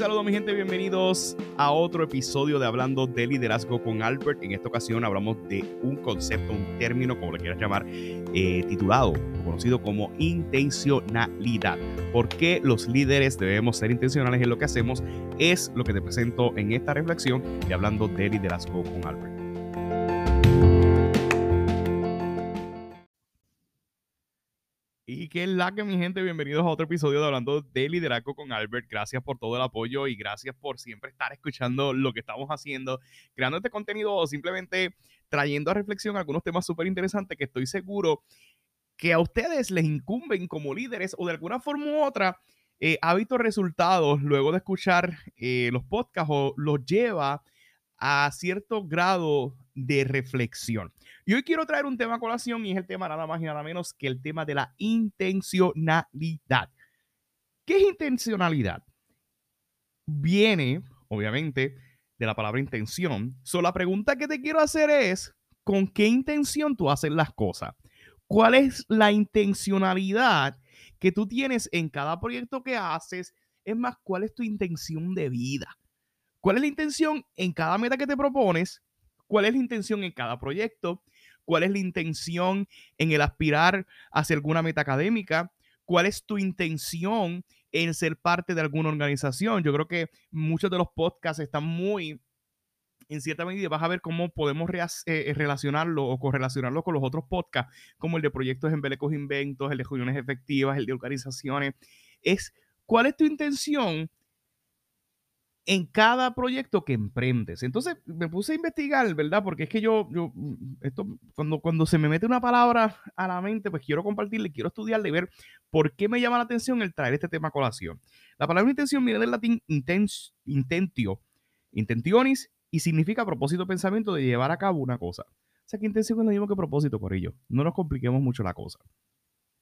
saludos mi gente, bienvenidos a otro episodio de Hablando de Liderazgo con Albert. En esta ocasión hablamos de un concepto, un término, como le quieras llamar, eh, titulado o conocido como intencionalidad. ¿Por qué los líderes debemos ser intencionales en lo que hacemos? Es lo que te presento en esta reflexión de Hablando de Liderazgo con Albert. Y qué es la que mi gente, bienvenidos a otro episodio de Hablando de Liderazgo con Albert. Gracias por todo el apoyo y gracias por siempre estar escuchando lo que estamos haciendo, creando este contenido o simplemente trayendo a reflexión algunos temas súper interesantes que estoy seguro que a ustedes les incumben como líderes o de alguna forma u otra eh, visto resultados luego de escuchar eh, los podcasts o los lleva a cierto grado de reflexión. Y hoy quiero traer un tema a colación y es el tema nada más y nada menos que el tema de la intencionalidad. ¿Qué es intencionalidad? Viene, obviamente, de la palabra intención. So, la pregunta que te quiero hacer es, ¿con qué intención tú haces las cosas? ¿Cuál es la intencionalidad que tú tienes en cada proyecto que haces? Es más, ¿cuál es tu intención de vida? ¿Cuál es la intención en cada meta que te propones? ¿Cuál es la intención en cada proyecto? cuál es la intención en el aspirar hacia alguna meta académica, cuál es tu intención en ser parte de alguna organización. Yo creo que muchos de los podcasts están muy, en cierta medida, vas a ver cómo podemos eh, relacionarlo o correlacionarlo con los otros podcasts, como el de proyectos en Belecos Inventos, el de reuniones efectivas, el de organizaciones. Es cuál es tu intención en cada proyecto que emprendes. Entonces me puse a investigar, ¿verdad? Porque es que yo, yo esto, cuando, cuando se me mete una palabra a la mente, pues quiero compartirle, quiero estudiarle y ver por qué me llama la atención el traer este tema a colación. La palabra intención viene del latín intens, intentio, intentionis, y significa propósito, pensamiento de llevar a cabo una cosa. O sea que intención es lo mismo que propósito, por ello. No nos compliquemos mucho la cosa.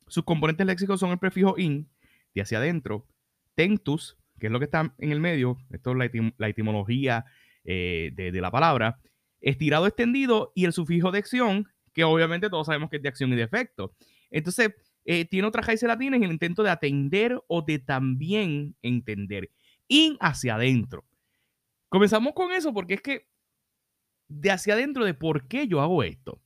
Sus componentes léxicos son el prefijo in, de hacia adentro, tentus, que es lo que está en el medio, esto es la, etimología eh, de, la palabra, estirado, extendido y el sufijo de acción, que obviamente todos sabemos que es de acción y de efecto. Entonces, eh, tiene otra raíces latinas en el intento de atender o de también entender. In hacia adentro. Comenzamos con eso porque es que de hacia adentro de por qué yo hago esto.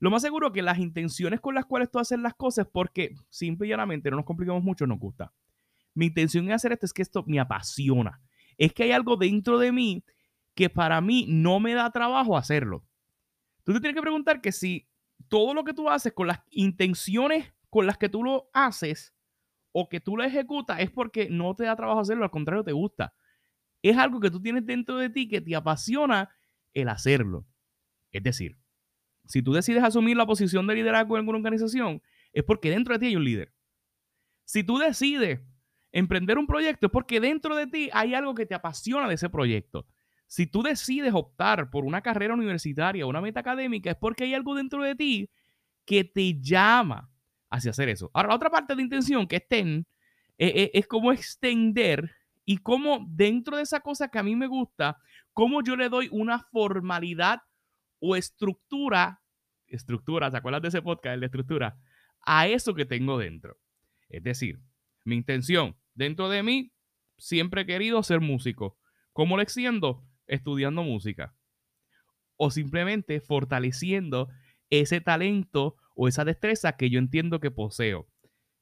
Lo más seguro que las intenciones con las cuales tú haces las cosas, porque simple y llanamente no nos complicamos mucho, nos gusta mi intención en hacer esto es que esto me apasiona. Es que hay algo dentro de mí que para mí no me da trabajo hacerlo. Tú te tienes que preguntar que si todo lo que tú haces con las intenciones con las que tú lo haces o que tú lo ejecutas es porque no te da trabajo hacerlo, al contrario, te gusta. Es algo que tú tienes dentro de ti que te apasiona el hacerlo. Es decir, si tú decides asumir la posición de liderazgo en alguna organización, es porque dentro de ti hay un líder. Si tú decides Emprender un proyecto es porque dentro de ti hay algo que te apasiona de ese proyecto. Si tú decides optar por una carrera universitaria o una meta académica, es porque hay algo dentro de ti que te llama hacia hacer eso. Ahora, la otra parte de intención que estén eh, eh, es como extender y cómo dentro de esa cosa que a mí me gusta, cómo yo le doy una formalidad o estructura, estructura, ¿se acuerdan de ese podcast, el de estructura? A eso que tengo dentro. Es decir, mi intención, dentro de mí, siempre he querido ser músico. ¿Cómo lo extiendo? Estudiando música. O simplemente fortaleciendo ese talento o esa destreza que yo entiendo que poseo.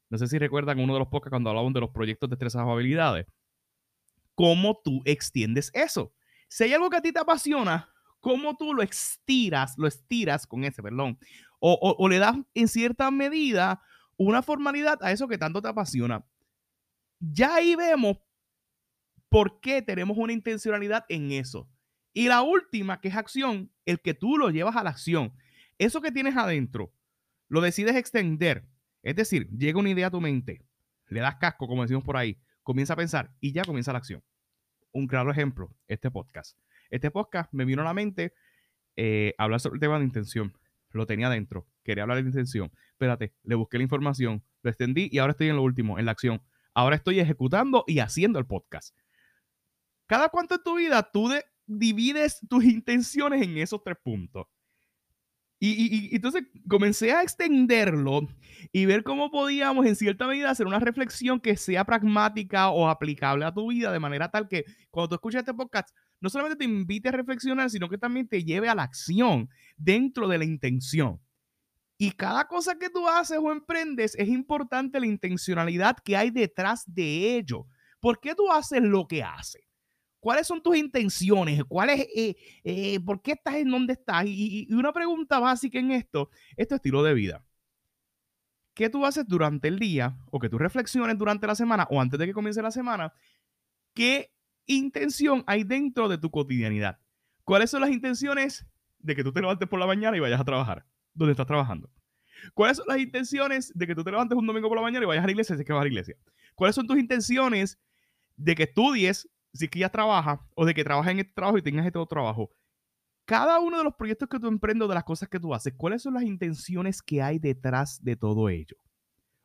No sé si recuerdan uno de los podcasts cuando hablaban de los proyectos, destrezas o habilidades. ¿Cómo tú extiendes eso? Si hay algo que a ti te apasiona, ¿cómo tú lo estiras, lo estiras con ese, perdón? O, o le das en cierta medida una formalidad a eso que tanto te apasiona. Ya ahí vemos por qué tenemos una intencionalidad en eso. Y la última, que es acción, el que tú lo llevas a la acción. Eso que tienes adentro, lo decides extender. Es decir, llega una idea a tu mente, le das casco, como decimos por ahí, comienza a pensar y ya comienza la acción. Un claro ejemplo, este podcast. Este podcast me vino a la mente eh, hablar sobre el tema de intención. Lo tenía adentro, quería hablar de intención. Espérate, le busqué la información, lo extendí y ahora estoy en lo último, en la acción. Ahora estoy ejecutando y haciendo el podcast. Cada cuánto en tu vida tú divides tus intenciones en esos tres puntos. Y, entonces comencé a extenderlo y ver cómo podíamos en cierta medida hacer una reflexión que sea pragmática o aplicable a tu vida de manera tal que cuando tú escuchas este podcast no solamente te invite a reflexionar, sino que también te lleve a la acción dentro de la intención. Y cada cosa que tú haces o emprendes es importante la intencionalidad que hay detrás de ello. ¿Por qué tú haces lo que haces? ¿Cuáles son tus intenciones? ¿Cuál eh, eh, ¿Por qué estás en donde estás? Y, una pregunta básica en esto es tu estilo de vida. ¿Qué tú haces durante el día o que tú reflexiones durante la semana o antes de que comience la semana? ¿Qué intención hay dentro de tu cotidianidad? ¿Cuáles son las intenciones de que tú te levantes por la mañana y vayas a trabajar? ¿Dónde estás trabajando? ¿Cuáles son las intenciones de que tú te levantes un domingo por la mañana y vayas a la iglesia si es que vas a la iglesia? ¿Cuáles son tus intenciones de que estudies si es que ya trabajas o de que trabajas en este trabajo y tengas este otro trabajo. Cada uno de los proyectos que tú emprendes, de las cosas que tú haces, ¿cuáles son las intenciones que hay detrás de todo ello?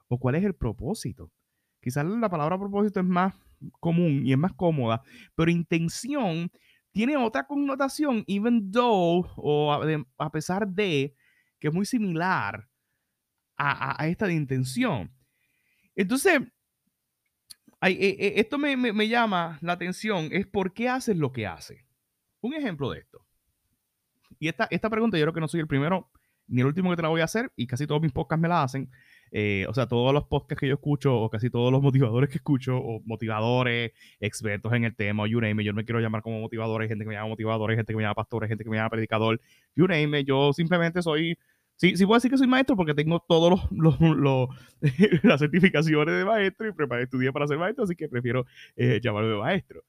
¿O cuál es el propósito? Quizás la palabra propósito es más común y es más cómoda, pero intención tiene otra connotación, even though, o a, pesar de, que es muy similar a, a esta de intención. Entonces, eh, eh, esto me, llama la atención, es por qué haces lo que haces. Un ejemplo de esto. Y esta, esta pregunta yo creo que no soy el primero ni el último que te la voy a hacer y casi todos mis podcasts me la hacen. Eh, o sea, todos los podcasts que yo escucho o casi todos los motivadores que escucho o motivadores, expertos en el tema, you name yo no me quiero llamar como motivadores, gente que me llama motivadores, gente que me llama pastores, gente que me llama predicador, you name yo simplemente soy Sí, sí puedo decir que soy maestro porque tengo todas los, las certificaciones de maestro y preparé, estudié para ser maestro, así que prefiero eh, llamarme maestro.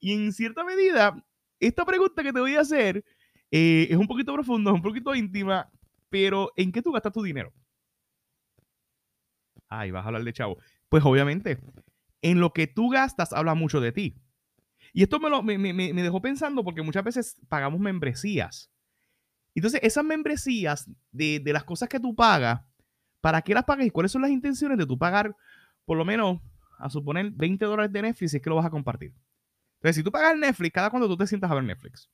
Y en cierta medida, esta pregunta que te voy a hacer eh, es un poquito profunda, es un poquito íntima, pero ¿en qué tú gastas tu dinero? Ay, vas a hablar de chavo. Pues obviamente, en lo que tú gastas habla mucho de ti. Y esto me, lo, me, me, me dejó pensando porque muchas veces pagamos membresías entonces, esas membresías de, las cosas que tú pagas, ¿para qué las pagas y cuáles son las intenciones de tú pagar por lo menos, a suponer, 20 dólares de Netflix si es que lo vas a compartir? Entonces, si tú pagas Netflix, ¿cada cuánto tú te sientas a ver Netflix?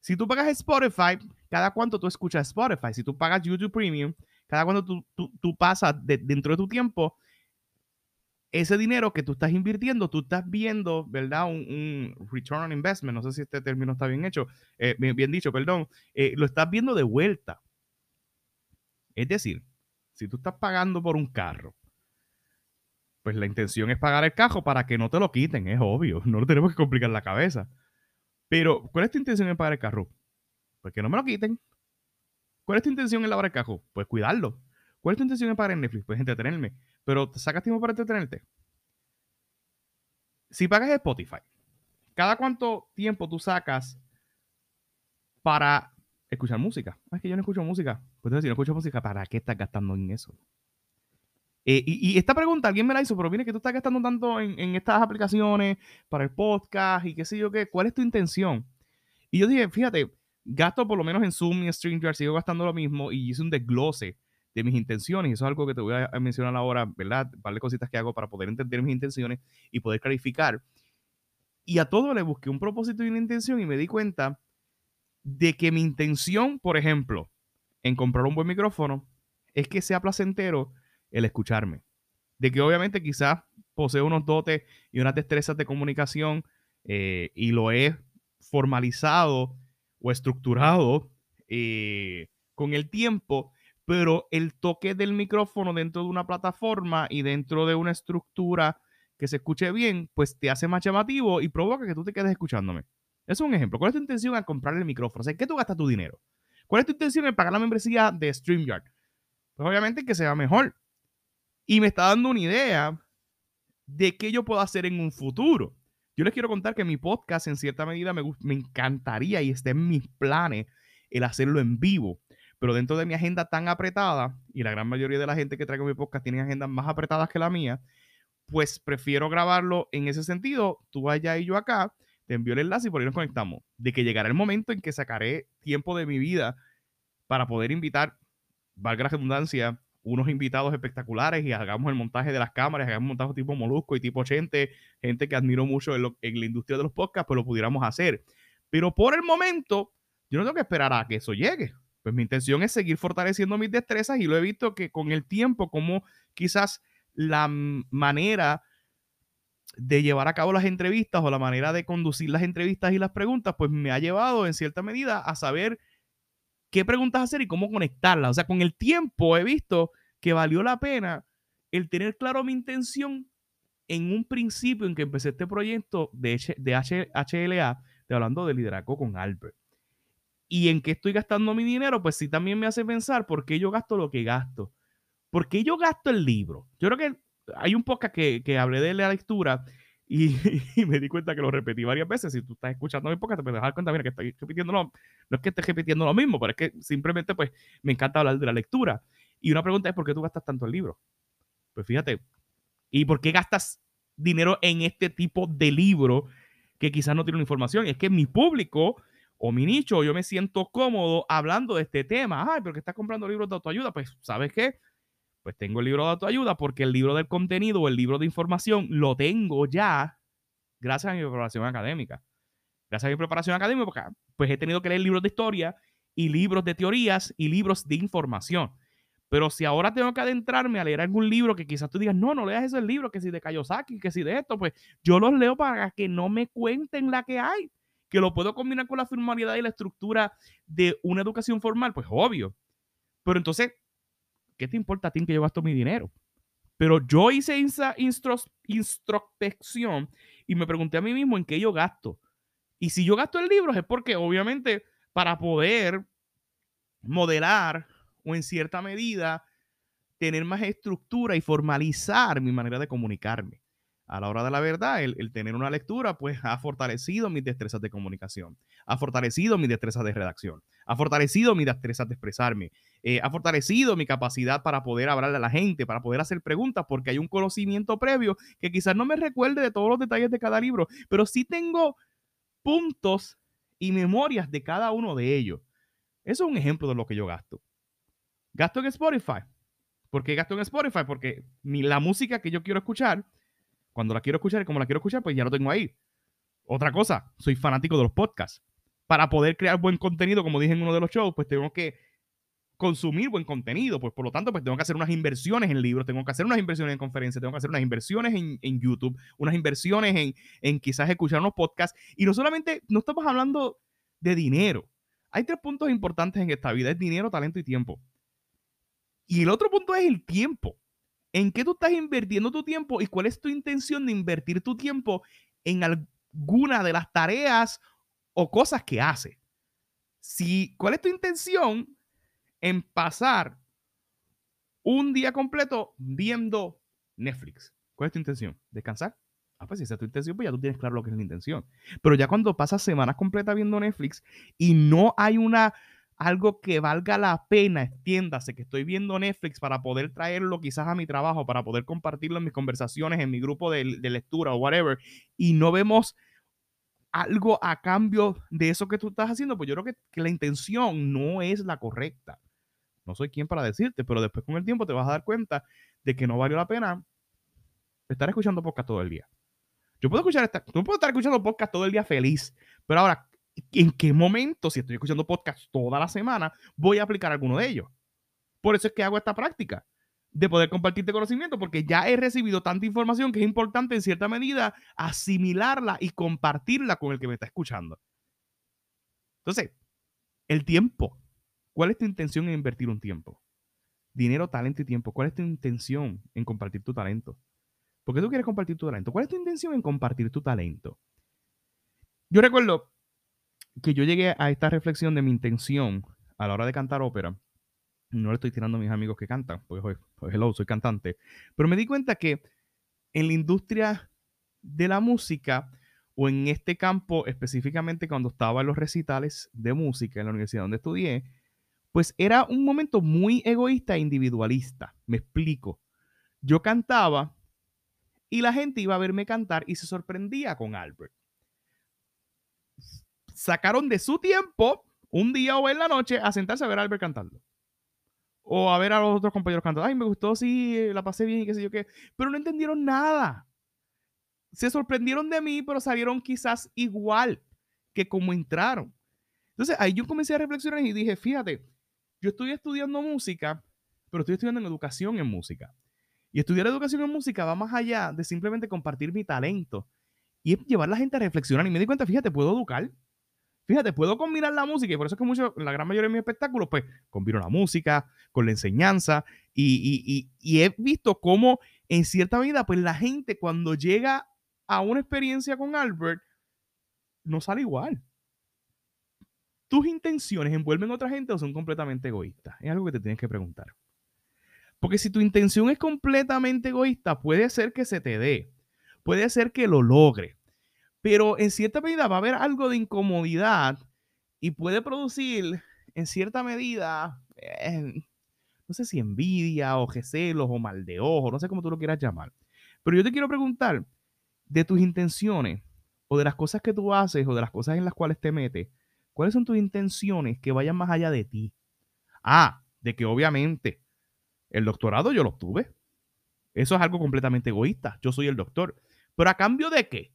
Si tú pagas Spotify, ¿cada cuánto tú escuchas Spotify? Si tú pagas YouTube Premium, ¿cada cuánto tú, tú, pasas dentro de tu tiempo ese dinero que tú estás invirtiendo, tú estás viendo, ¿verdad? Un, return on investment, no sé si este término está bien hecho, eh, bien, dicho, perdón, eh, lo estás viendo de vuelta. Es decir, si tú estás pagando por un carro, pues la intención es pagar el carro para que no te lo quiten, es obvio, no lo tenemos que complicar la cabeza. Pero, ¿cuál es tu intención en pagar el carro? Pues que no me lo quiten. ¿Cuál es tu intención en lavar el carro? Pues cuidarlo. ¿Cuál es tu intención en pagar en Netflix? Pues entretenerme pero ¿te sacas tiempo para entretenerte? Si pagas Spotify, ¿cada cuánto tiempo tú sacas para escuchar música? Ah, es que yo no escucho música. Pues entonces, si no escucho música, ¿para qué estás gastando en eso? Eh, y, esta pregunta alguien me la hizo, pero viene que tú estás gastando tanto en, en, estas aplicaciones para el podcast y qué sé yo qué. ¿Cuál es tu intención? Y yo dije, fíjate, gasto por lo menos en Zoom y StreamYard, sigo gastando lo mismo y hice un desglose de mis intenciones. Eso es algo que te voy a mencionar ahora, ¿verdad? Un par cositas que hago para poder entender mis intenciones y poder clarificar. Y a todo le busqué un propósito y una intención y me di cuenta de que mi intención, por ejemplo, en comprar un buen micrófono, es que sea placentero el escucharme. De que obviamente quizás poseo unos dotes y unas destrezas de comunicación eh, y lo he formalizado o estructurado eh, con el tiempo pero el toque del micrófono dentro de una plataforma y dentro de una estructura que se escuche bien, pues te hace más llamativo y provoca que tú te quedes escuchándome. Eso es un ejemplo. ¿Cuál es tu intención al comprar el micrófono? O sea, ¿qué tú gastas tu dinero? ¿Cuál es tu intención al pagar la membresía de StreamYard? Pues obviamente que sea mejor. Y me está dando una idea de qué yo puedo hacer en un futuro. Yo les quiero contar que mi podcast en cierta medida me, me encantaría y está en mis planes el hacerlo en vivo. Pero dentro de mi agenda tan apretada, y la gran mayoría de la gente que traigo mi podcast tiene agendas más apretadas que la mía, pues prefiero grabarlo en ese sentido. Tú allá y yo acá, te envío el enlace y por ahí nos conectamos. De que llegará el momento en que sacaré tiempo de mi vida para poder invitar, valga la redundancia, unos invitados espectaculares y hagamos el montaje de las cámaras, hagamos montaje tipo Molusco y tipo Chente, gente que admiro mucho en, en la industria de los podcasts, pues lo pudiéramos hacer. Pero por el momento, yo no tengo que esperar a que eso llegue. Pues mi intención es seguir fortaleciendo mis destrezas y lo he visto que con el tiempo, como quizás la manera de llevar a cabo las entrevistas o la manera de conducir las entrevistas y las preguntas, pues me ha llevado en cierta medida a saber qué preguntas hacer y cómo conectarlas. O sea, con el tiempo he visto que valió la pena el tener claro mi intención en un principio en que empecé este proyecto de, de HLA, hablando de liderazgo con Albert. Y en qué estoy gastando mi dinero, pues sí también me hace pensar por qué yo gasto lo que gasto. ¿Por qué yo gasto el libro? Yo creo que hay un podcast que, que hablé de la lectura y, me di cuenta que lo repetí varias veces. Si tú estás escuchando mi podcast, te puedes dar cuenta, mira, que estoy repitiendo lo, no es que estés repitiendo lo mismo, pero es que simplemente pues me encanta hablar de la lectura. Y una pregunta es, ¿por qué tú gastas tanto el libro? Pues fíjate, ¿y por qué gastas dinero en este tipo de libro que quizás no tiene una información? es que mi público o mi nicho, yo me siento cómodo hablando de este tema. Ay, pero que estás comprando libros de autoayuda. Pues, ¿sabes qué? Pues tengo el libro de autoayuda porque el libro del contenido o el libro de información lo tengo ya gracias a mi preparación académica. Gracias a mi preparación académica, pues he tenido que leer libros de historia y libros de teorías y libros de información. Pero si ahora tengo que adentrarme a leer algún libro que quizás tú digas, no, no leas ese libro, que si de Kayosaki, que si de esto, pues yo los leo para que no me cuenten la que hay. Que lo puedo combinar con la formalidad y la estructura de una educación formal, pues obvio. Pero entonces, ¿qué te importa a ti que yo gasto mi dinero? Pero yo hice introspección y me pregunté a mí mismo en qué yo gasto. Y si yo gasto en libros es porque obviamente para poder modelar o en cierta medida tener más estructura y formalizar mi manera de comunicarme a la hora de la verdad, el, tener una lectura, pues ha fortalecido mis destrezas de comunicación, ha fortalecido mis destrezas de redacción, ha fortalecido mis destrezas de expresarme, eh, ha fortalecido mi capacidad para poder hablarle a la gente, para poder hacer preguntas, porque hay un conocimiento previo que quizás no me recuerde de todos los detalles de cada libro, pero sí tengo puntos y memorias de cada uno de ellos. Eso es un ejemplo de lo que yo gasto. Gasto en Spotify. ¿Por qué gasto en Spotify? Porque la música que yo quiero escuchar, cuando la quiero escuchar y como la quiero escuchar, pues ya lo tengo ahí. Otra cosa, soy fanático de los podcasts. Para poder crear buen contenido, como dije en uno de los shows, pues tengo que consumir buen contenido. Pues por lo tanto, pues tengo que hacer unas inversiones en libros, tengo que hacer unas inversiones en conferencias, tengo que hacer unas inversiones en, YouTube, unas inversiones en, en quizás escuchar unos podcasts. Y no solamente, no estamos hablando de dinero. Hay tres puntos importantes en esta vida, es dinero, talento y tiempo. Y el otro punto es el tiempo. ¿En qué tú estás invirtiendo tu tiempo y cuál es tu intención de invertir tu tiempo en alguna de las tareas o cosas que haces? Si, ¿Cuál es tu intención en pasar un día completo viendo Netflix? ¿Cuál es tu intención? ¿Descansar? Ah, pues si esa es tu intención, pues ya tú tienes claro lo que es la intención. Pero ya cuando pasas semanas completas viendo Netflix y no hay una algo que valga la pena, extiéndase, que estoy viendo Netflix para poder traerlo quizás a mi trabajo, para poder compartirlo en mis conversaciones, en mi grupo de, lectura o whatever, y no vemos algo a cambio de eso que tú estás haciendo, pues yo creo que, la intención no es la correcta. No soy quien para decirte, pero después con el tiempo te vas a dar cuenta de que no valió la pena estar escuchando podcast todo el día. Yo puedo escuchar esta, tú puedes estar escuchando podcast todo el día feliz, pero ahora en qué momento, si estoy escuchando podcast toda la semana, voy a aplicar alguno de ellos. Por eso es que hago esta práctica de poder compartirte conocimiento, porque ya he recibido tanta información que es importante en cierta medida asimilarla y compartirla con el que me está escuchando. Entonces, el tiempo. ¿Cuál es tu intención en invertir un tiempo? Dinero, talento y tiempo. ¿Cuál es tu intención en compartir tu talento? ¿Por qué tú quieres compartir tu talento? ¿Cuál es tu intención en compartir tu talento? Yo recuerdo que yo llegué a esta reflexión de mi intención a la hora de cantar ópera. No le estoy tirando a mis amigos que cantan, pues, pues hello, soy cantante. Pero me di cuenta que en la industria de la música, o en este campo específicamente cuando estaba en los recitales de música en la universidad donde estudié, pues era un momento muy egoísta e individualista. Me explico. Yo cantaba y la gente iba a verme cantar y se sorprendía con Albert sacaron de su tiempo un día o en la noche a sentarse a ver a Albert cantando. O a ver a los otros compañeros cantando. Ay, me gustó, sí, la pasé bien y qué sé yo qué. Pero no entendieron nada. Se sorprendieron de mí, pero salieron quizás igual que como entraron. Entonces ahí yo comencé a reflexionar y dije, fíjate, yo estoy estudiando música, pero estoy estudiando en educación en música. Y estudiar educación en música va más allá de simplemente compartir mi talento y es llevar a la gente a reflexionar. Y me di cuenta, fíjate, puedo educar. Fíjate, puedo combinar la música y por eso es que mucho, la gran mayoría de mis espectáculos, pues combino la música con la enseñanza y, y he visto cómo en cierta medida, pues la gente cuando llega a una experiencia con Albert, no sale igual. ¿Tus intenciones envuelven a otra gente o son completamente egoístas? Es algo que te tienes que preguntar. Porque si tu intención es completamente egoísta, puede ser que se te dé, puede ser que lo logre, pero en cierta medida va a haber algo de incomodidad y puede producir en cierta medida, eh, no sé si envidia o recelos o mal de ojo, no sé cómo tú lo quieras llamar. Pero yo te quiero preguntar, de tus intenciones o de las cosas que tú haces o de las cosas en las cuales te metes, ¿cuáles son tus intenciones que vayan más allá de ti? Ah, de que obviamente el doctorado yo lo obtuve. Eso es algo completamente egoísta. Yo soy el doctor. Pero a cambio de qué?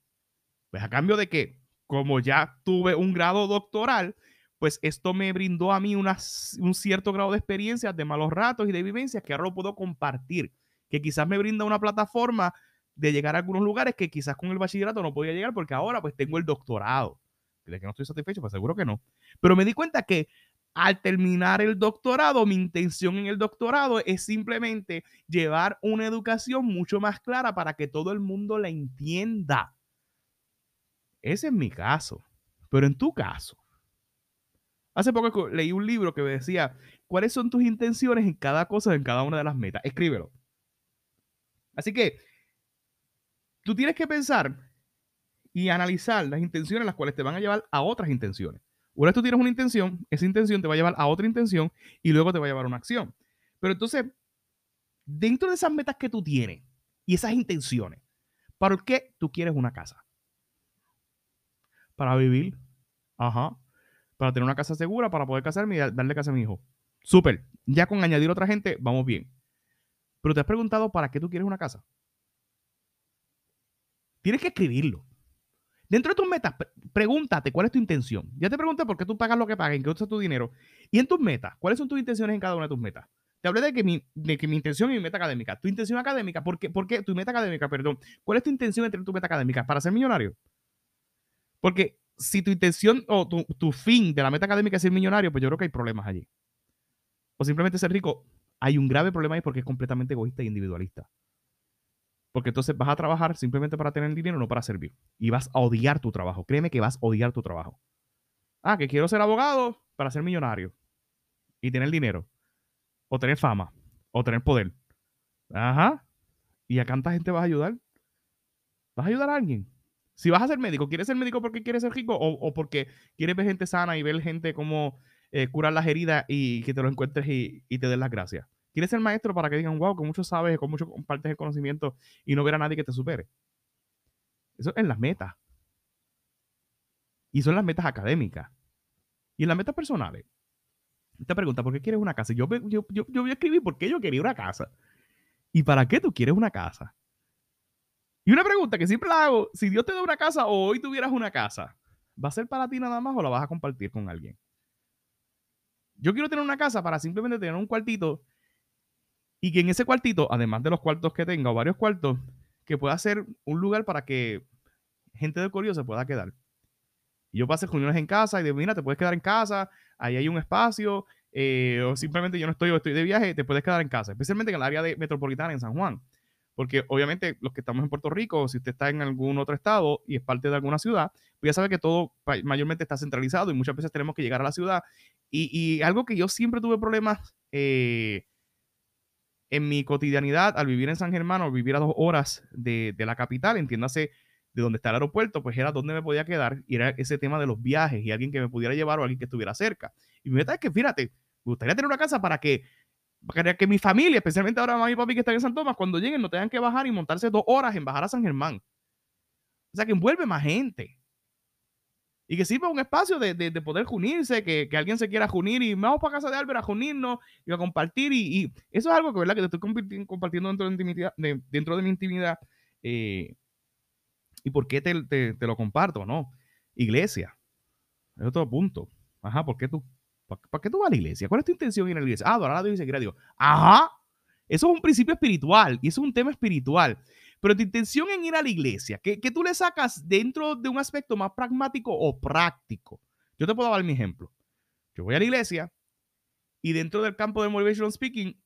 Pues a cambio de que, como ya tuve un grado doctoral, pues esto me brindó a mí un cierto grado de experiencia, de malos ratos y de vivencias que ahora lo puedo compartir. Que quizás me brinda una plataforma de llegar a algunos lugares que quizás con el bachillerato no podía llegar porque ahora pues tengo el doctorado. ¿De que no estoy satisfecho? Pues seguro que no. Pero me di cuenta que al terminar el doctorado, mi intención en el doctorado es simplemente llevar una educación mucho más clara para que todo el mundo la entienda. Ese es mi caso. Pero en tu caso, hace poco leí un libro que me decía, ¿cuáles son tus intenciones en cada cosa, en cada una de las metas? Escríbelo. Así que tú tienes que pensar y analizar las intenciones las cuales te van a llevar a otras intenciones. Una vez tú tienes una intención, esa intención te va a llevar a otra intención y luego te va a llevar a una acción. Pero entonces, dentro de esas metas que tú tienes y esas intenciones, ¿para qué tú quieres una casa? Para vivir. Ajá. Para tener una casa segura, para poder casarme y darle casa a mi hijo. Súper. Ya con añadir otra gente, vamos bien. Pero te has preguntado para qué tú quieres una casa. Tienes que escribirlo. Dentro de tus metas, pregúntate cuál es tu intención. Ya te pregunté por qué tú pagas lo que pagas, en qué usas tu dinero. Y en tus metas, ¿cuáles son tus intenciones en cada una de tus metas? Te hablé de que mi, de que mi intención y mi meta académica. Tu intención académica, ¿por qué, ¿por qué? Tu meta académica, perdón. ¿Cuál es tu intención entre tu meta académica? ¿Para ser millonario? Porque si tu intención o tu, fin de la meta académica es ser millonario, pues yo creo que hay problemas allí. O simplemente ser rico. Hay un grave problema ahí porque es completamente egoísta e individualista. Porque entonces vas a trabajar simplemente para tener dinero, no para servir. Y vas a odiar tu trabajo. Créeme que vas a odiar tu trabajo. Ah, que quiero ser abogado para ser millonario. Y tener dinero. O tener fama. O tener poder. Ajá. ¿Y a cuánta gente vas a ayudar? ¿Vas a ayudar a alguien? Si vas a ser médico, ¿quieres ser médico porque quieres ser rico? ¿O, porque quieres ver gente sana y ver gente como eh, curar las heridas y que te lo encuentres y, te den las gracias? ¿Quieres ser maestro para que digan, wow, con mucho sabes, con mucho compartes el conocimiento y no ver a nadie que te supere? Eso es las metas. Y son las metas académicas. Y en las metas personales. Te pregunta, ¿por qué quieres una casa? Yo, yo, yo, yo voy a escribir por qué yo quería una casa. ¿Y para qué tú quieres una casa? Y una pregunta que siempre la hago, si Dios te da una casa o hoy tuvieras una casa, ¿va a ser para ti nada más o la vas a compartir con alguien? Yo quiero tener una casa para simplemente tener un cuartito y que en ese cuartito, además de los cuartos que tenga o varios cuartos, que pueda ser un lugar para que gente del colegio se pueda quedar. Y yo pase reuniones en casa y de mira, te puedes quedar en casa, ahí hay un espacio, eh, o simplemente yo no estoy o estoy de viaje, te puedes quedar en casa, especialmente en el área de metropolitana en San Juan. Porque obviamente los que estamos en Puerto Rico, si usted está en algún otro estado y es parte de alguna ciudad, pues ya sabe que todo mayormente está centralizado y muchas veces tenemos que llegar a la ciudad. Y, algo que yo siempre tuve problemas eh, en mi cotidianidad, al vivir en San Germán o vivir a dos horas de, la capital, entiéndase de donde está el aeropuerto, pues era donde me podía quedar y era ese tema de los viajes y alguien que me pudiera llevar o alguien que estuviera cerca. Y mi meta es que, fíjate, me gustaría tener una casa para que, para que mi familia, especialmente ahora mami y papi que están en San Tomás, cuando lleguen no tengan que bajar y montarse dos horas en bajar a San Germán. O sea, que envuelve más gente y que sirva un espacio de, de, poder unirse, que, que, alguien se quiera unir y vamos para casa de Albert a unirnos y a compartir. Y, eso es algo que, ¿verdad? que te estoy compartiendo dentro de, intimidad, de, dentro de mi intimidad. Eh, ¿Y por qué te, te, lo comparto? No. Iglesia. Es otro punto. Ajá, ¿por qué tú? ¿Para qué tú vas a la iglesia? ¿Cuál es tu intención en la iglesia? Ah, adorar a Dios y seguir a Dios. Ajá. Eso es un principio espiritual y eso es un tema espiritual. Pero tu intención en ir a la iglesia, ¿qué, tú le sacas dentro de un aspecto más pragmático o práctico? Yo te puedo dar mi ejemplo. Yo voy a la iglesia y dentro del campo de motivational speaking,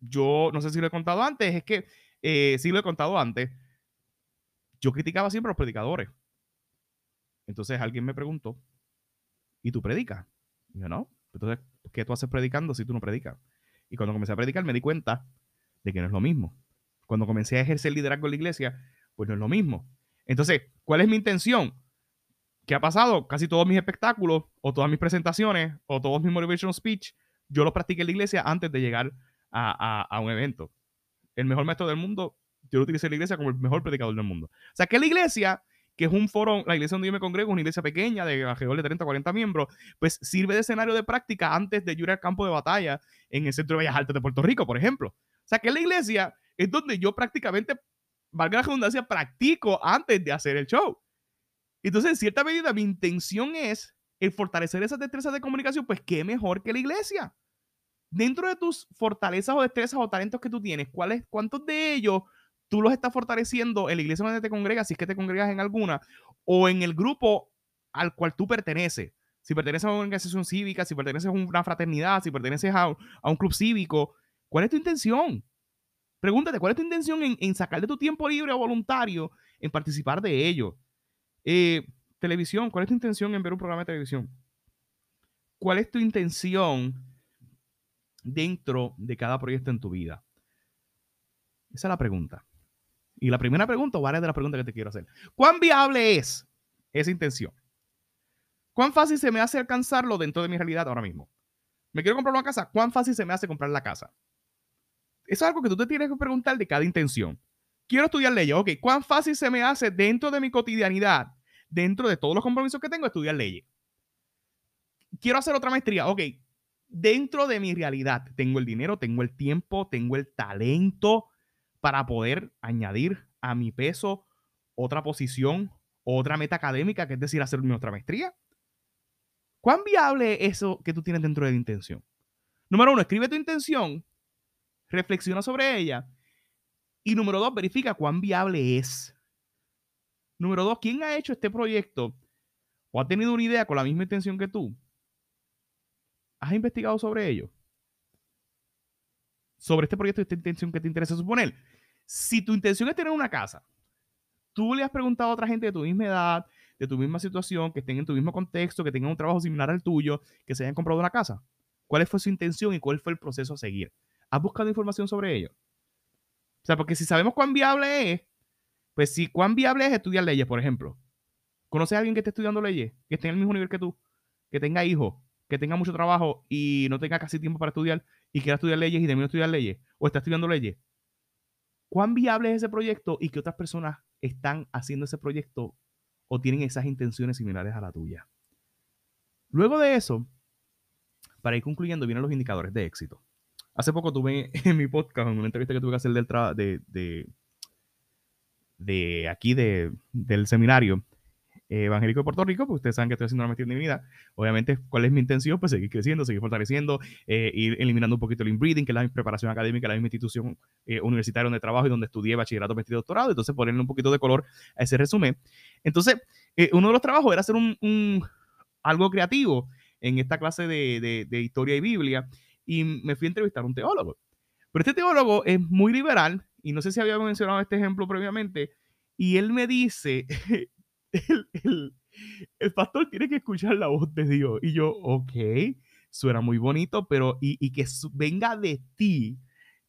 yo no sé si lo he contado antes, es que eh, sí lo he contado antes. Yo criticaba siempre a los predicadores. Entonces alguien me preguntó, ¿y tú predicas? Yo, no. Entonces, ¿qué tú haces predicando si tú no predicas? Y cuando comencé a predicar me di cuenta de que no es lo mismo. Cuando comencé a ejercer liderazgo en la iglesia, pues no es lo mismo. Entonces, ¿cuál es mi intención? ¿Qué ha pasado? Casi todos mis espectáculos, o todas mis presentaciones, o todos mis motivational speech, yo los practiqué en la iglesia antes de llegar a, a, un evento. El mejor maestro del mundo, yo lo utilicé en la iglesia como el mejor predicador del mundo. O sea, que la iglesia que es un foro, la iglesia donde yo me congrego, una iglesia pequeña de alrededor de 30 40 miembros, pues sirve de escenario de práctica antes de ir al campo de batalla en el Centro de Bellas Artes de Puerto Rico, por ejemplo. O sea, que la iglesia es donde yo prácticamente, valga la redundancia, practico antes de hacer el show. Entonces, en cierta medida, mi intención es el fortalecer esas destrezas de comunicación, pues qué mejor que la iglesia. Dentro de tus fortalezas o destrezas o talentos que tú tienes, ¿cuáles, ¿cuántos de ellos tú los estás fortaleciendo en la iglesia donde te congregas, si es que te congregas en alguna, o en el grupo al cual tú perteneces. Si perteneces a una organización cívica, si perteneces a una fraternidad, si perteneces a, un club cívico, ¿cuál es tu intención? Pregúntate, ¿cuál es tu intención en, sacar de tu tiempo libre o voluntario en participar de ello? Eh, televisión, ¿cuál es tu intención en ver un programa de televisión? ¿Cuál es tu intención dentro de cada proyecto en tu vida? Esa es la pregunta. Y la primera pregunta, o varias de las preguntas que te quiero hacer. ¿Cuán viable es esa intención? ¿Cuán fácil se me hace alcanzarlo dentro de mi realidad ahora mismo? ¿Me quiero comprar una casa? ¿Cuán fácil se me hace comprar la casa? Eso es algo que tú te tienes que preguntar de cada intención. Quiero estudiar leyes. Ok, ¿cuán fácil se me hace dentro de mi cotidianidad, dentro de todos los compromisos que tengo, estudiar leyes? Quiero hacer otra maestría. Ok, dentro de mi realidad, tengo el dinero, tengo el tiempo, tengo el talento, para poder añadir a mi peso otra posición, otra meta académica, que es decir, hacer otra maestría? ¿Cuán viable es eso que tú tienes dentro de la intención? Número uno, escribe tu intención, reflexiona sobre ella. Y número dos, verifica cuán viable es. Número dos, ¿quién ha hecho este proyecto o ha tenido una idea con la misma intención que tú? ¿Has investigado sobre ello? Sobre este proyecto y esta intención que te interesa suponer. Si tu intención es tener una casa, tú le has preguntado a otra gente de tu misma edad, de tu misma situación, que estén en tu mismo contexto, que tengan un trabajo similar al tuyo, que se hayan comprado una casa. ¿Cuál fue su intención y cuál fue el proceso a seguir? ¿Has buscado información sobre ello? O sea, porque si sabemos cuán viable es, pues si cuán viable es estudiar leyes, por ejemplo. ¿Conoces a alguien que esté estudiando leyes, que esté en el mismo nivel que tú, que tenga hijos, que tenga mucho trabajo y no tenga casi tiempo para estudiar y quiera estudiar leyes y termine de estudiar leyes? ¿O está estudiando leyes? Cuán viable es ese proyecto y qué otras personas están haciendo ese proyecto o tienen esas intenciones similares a la tuya. Luego de eso, para ir concluyendo, vienen los indicadores de éxito. Hace poco tuve en mi podcast, en una entrevista que tuve que hacer del de, de, de, aquí del seminario, evangélico de Puerto Rico, pues ustedes saben que estoy haciendo una maestría en divinidad. Obviamente, ¿cuál es mi intención? Pues seguir creciendo, seguir fortaleciendo, eh, ir eliminando un poquito el inbreeding, que es la preparación académica, la misma institución eh, universitaria donde trabajo y donde estudié bachillerato, maestría y doctorado. Entonces, ponerle un poquito de color a ese resumen. Entonces, eh, uno de los trabajos era hacer un, algo creativo en esta clase de, de historia y Biblia y me fui a entrevistar a un teólogo. Pero este teólogo es muy liberal y no sé si había mencionado este ejemplo previamente. Y él me dice el, pastor tiene que escuchar la voz de Dios. Y yo, ok, suena muy bonito, pero y, que venga de ti,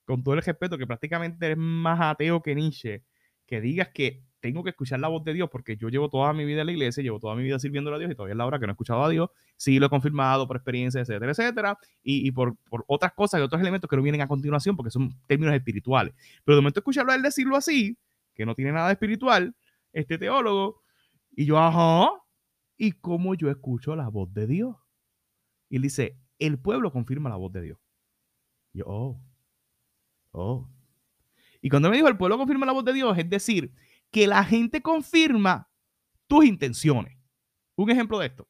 con todo el respeto, que prácticamente eres más ateo que Nietzsche, que digas que tengo que escuchar la voz de Dios porque yo llevo toda mi vida en la iglesia, llevo toda mi vida sirviendo a Dios y todavía es la hora que no he escuchado a Dios. Sí lo he confirmado por experiencia, etcétera, etcétera, y, por, otras cosas y otros elementos que no vienen a continuación porque son términos espirituales. Pero de momento escucharlo a él decirlo así, que no tiene nada espiritual, este teólogo, y yo, ajá. ¿Y cómo yo escucho la voz de Dios? Y él dice, el pueblo confirma la voz de Dios. Y yo, oh, oh. Y cuando me dijo el pueblo confirma la voz de Dios, es decir, que la gente confirma tus intenciones. Un ejemplo de esto.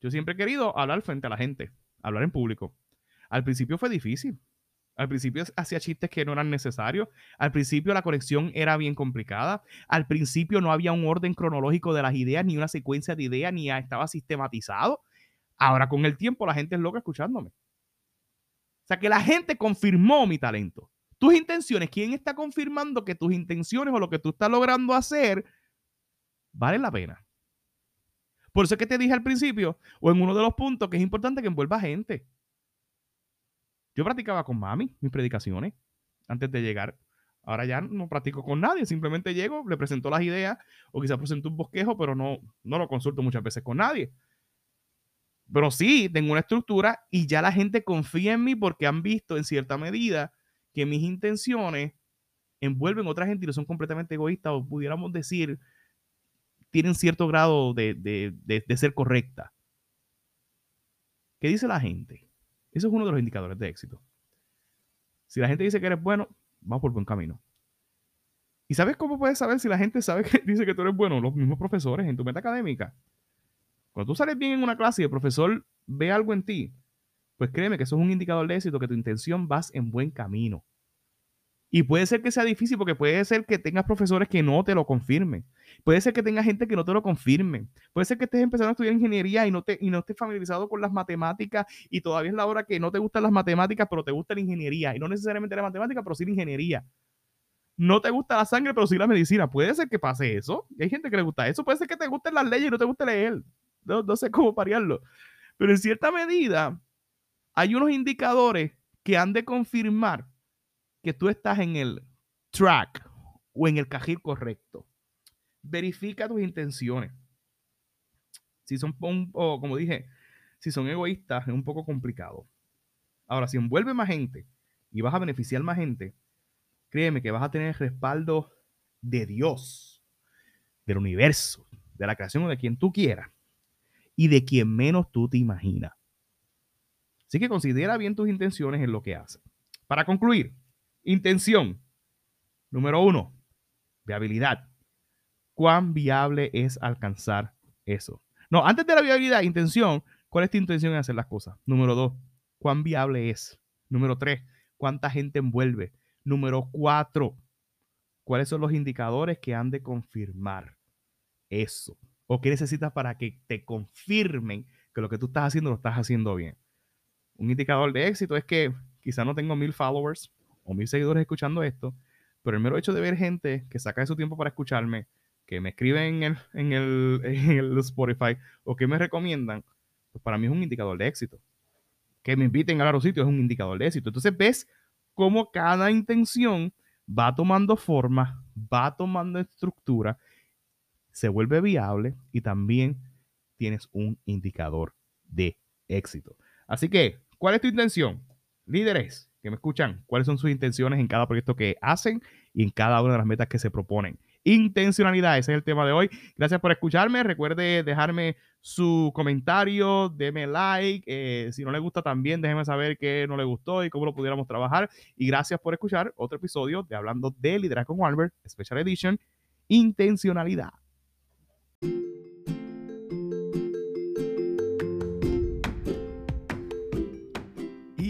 Yo siempre he querido hablar frente a la gente, hablar en público. Al principio fue difícil. Al principio hacía chistes que no eran necesarios. Al principio la conexión era bien complicada. Al principio no había un orden cronológico de las ideas, ni una secuencia de ideas, ni estaba sistematizado. Ahora con el tiempo la gente es loca escuchándome. O sea que la gente confirmó mi talento. Tus intenciones, ¿quién está confirmando que tus intenciones o lo que tú estás logrando hacer vale la pena? Por eso es que te dije al principio, o en uno de los puntos, que es importante que envuelva gente. Yo practicaba con mami mis predicaciones antes de llegar. Ahora ya no practico con nadie, simplemente llego, le presento las ideas o quizás presento un bosquejo, pero no, no lo consulto muchas veces con nadie. Pero sí, tengo una estructura y ya la gente confía en mí porque han visto en cierta medida que mis intenciones envuelven a otra gente y son completamente egoístas o pudiéramos decir, tienen cierto grado de, de ser correcta. ¿Qué dice la gente? Eso es uno de los indicadores de éxito. Si la gente dice que eres bueno, vamos por buen camino. ¿Y sabes cómo puedes saber si la gente sabe que dice que tú eres bueno? Los mismos profesores en tu meta académica. Cuando tú sales bien en una clase y el profesor ve algo en ti, pues créeme que eso es un indicador de éxito, que tu intención vas en buen camino. Y puede ser que sea difícil porque puede ser que tengas profesores que no te lo confirmen. Puede ser que tengas gente que no te lo confirme. Puede ser que estés empezando a estudiar ingeniería y no, te, y no estés familiarizado con las matemáticas y todavía es la hora que no te gustan las matemáticas, pero te gusta la ingeniería. Y no necesariamente la matemática, pero sí la ingeniería. No te gusta la sangre, pero sí la medicina. Puede ser que pase eso. Y hay gente que le gusta eso. Puede ser que te gusten las leyes y no te guste leer. No, no sé cómo parearlo. Pero en cierta medida, hay unos indicadores que han de confirmar que tú estás en el track o en el cajil correcto. Verifica tus intenciones. Si son, o como dije, si son egoístas, es un poco complicado. Ahora, si envuelve más gente y vas a beneficiar más gente, créeme que vas a tener el respaldo de Dios, del universo, de la creación o de quien tú quieras y de quien menos tú te imaginas. Así que considera bien tus intenciones en lo que haces. Para concluir, Intención. Número uno, viabilidad. ¿Cuán viable es alcanzar eso? No, antes de la viabilidad, intención, ¿cuál es tu intención en hacer las cosas? Número dos, ¿cuán viable es? Número tres, ¿cuánta gente envuelve? Número cuatro, ¿cuáles son los indicadores que han de confirmar eso? ¿O qué necesitas para que te confirmen que lo que tú estás haciendo lo estás haciendo bien? Un indicador de éxito es que quizá no tengo mil followers, o mil seguidores escuchando esto, pero el mero hecho de ver gente que saca de su tiempo para escucharme, que me escriben en el, en el, Spotify o que me recomiendan, pues para mí es un indicador de éxito. Que me inviten a los sitios es un indicador de éxito. Entonces ves cómo cada intención va tomando forma, va tomando estructura, se vuelve viable y también tienes un indicador de éxito. Así que, ¿cuál es tu intención? Líderes, que me escuchan, cuáles son sus intenciones en cada proyecto que hacen y en cada una de las metas que se proponen. Intencionalidad, ese es el tema de hoy. Gracias por escucharme. Recuerde dejarme su comentario, deme like. Eh, si no le gusta también, déjeme saber qué no le gustó y cómo lo pudiéramos trabajar. Y gracias por escuchar otro episodio de Hablando de Liderazgo con Albert, Special Edition, Intencionalidad.